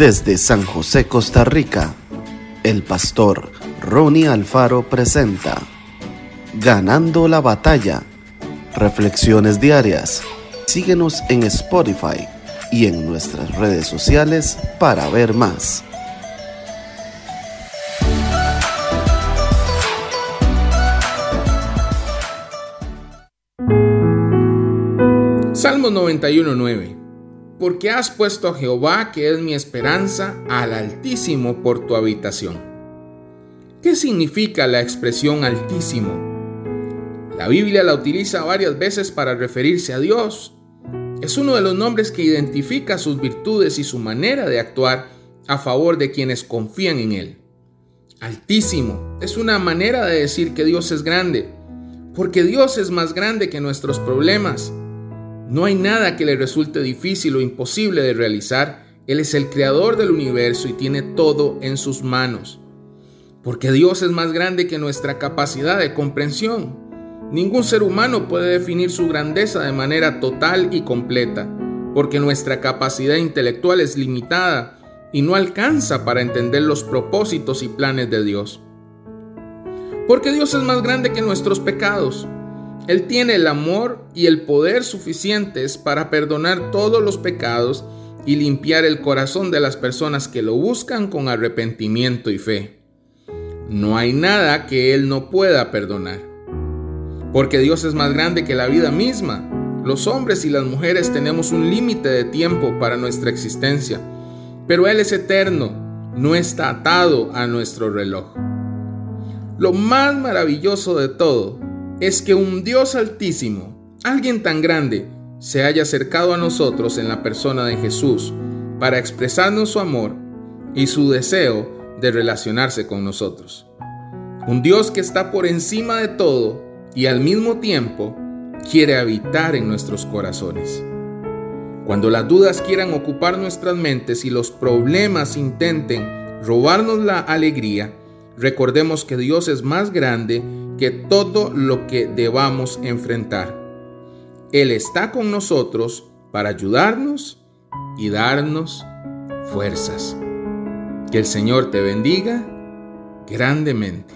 Desde San José, Costa Rica, el pastor Ronnie Alfaro presenta Ganando la batalla. Reflexiones diarias. Síguenos en Spotify y en nuestras redes sociales para ver más. Salmo 91.9 Porque has puesto a Jehová, que es mi esperanza, al Altísimo por tu habitación. ¿Qué significa la expresión Altísimo? La Biblia la utiliza varias veces para referirse a Dios. Es uno de los nombres que identifica sus virtudes y su manera de actuar a favor de quienes confían en Él. Altísimo es una manera de decir que Dios es grande, porque Dios es más grande que nuestros problemas no hay nada que le resulte difícil o imposible de realizar. Él es el creador del universo y tiene todo en sus manos. Porque Dios es más grande que nuestra capacidad de comprensión. Ningún ser humano puede definir su grandeza de manera total y completa, porque nuestra capacidad intelectual es limitada y no alcanza para entender los propósitos y planes de Dios. Porque Dios es más grande que nuestros pecados. Él tiene el amor y el poder suficientes para perdonar todos los pecados y limpiar el corazón de las personas que lo buscan con arrepentimiento y fe. No hay nada que Él no pueda perdonar. Porque Dios es más grande que la vida misma. Los hombres y las mujeres tenemos un límite de tiempo para nuestra existencia, pero Él es eterno, no está atado a nuestro reloj. Lo más maravilloso de todo es que un Dios altísimo, alguien tan grande, se haya acercado a nosotros en la persona de Jesús para expresarnos su amor y su deseo de relacionarse con nosotros. Un Dios que está por encima de todo y al mismo tiempo quiere habitar en nuestros corazones. Cuando las dudas quieran ocupar nuestras mentes y los problemas intenten robarnos la alegría, recordemos que Dios es más grande que todo lo que debamos enfrentar. Él está con nosotros para ayudarnos y darnos fuerzas. Que el Señor te bendiga grandemente.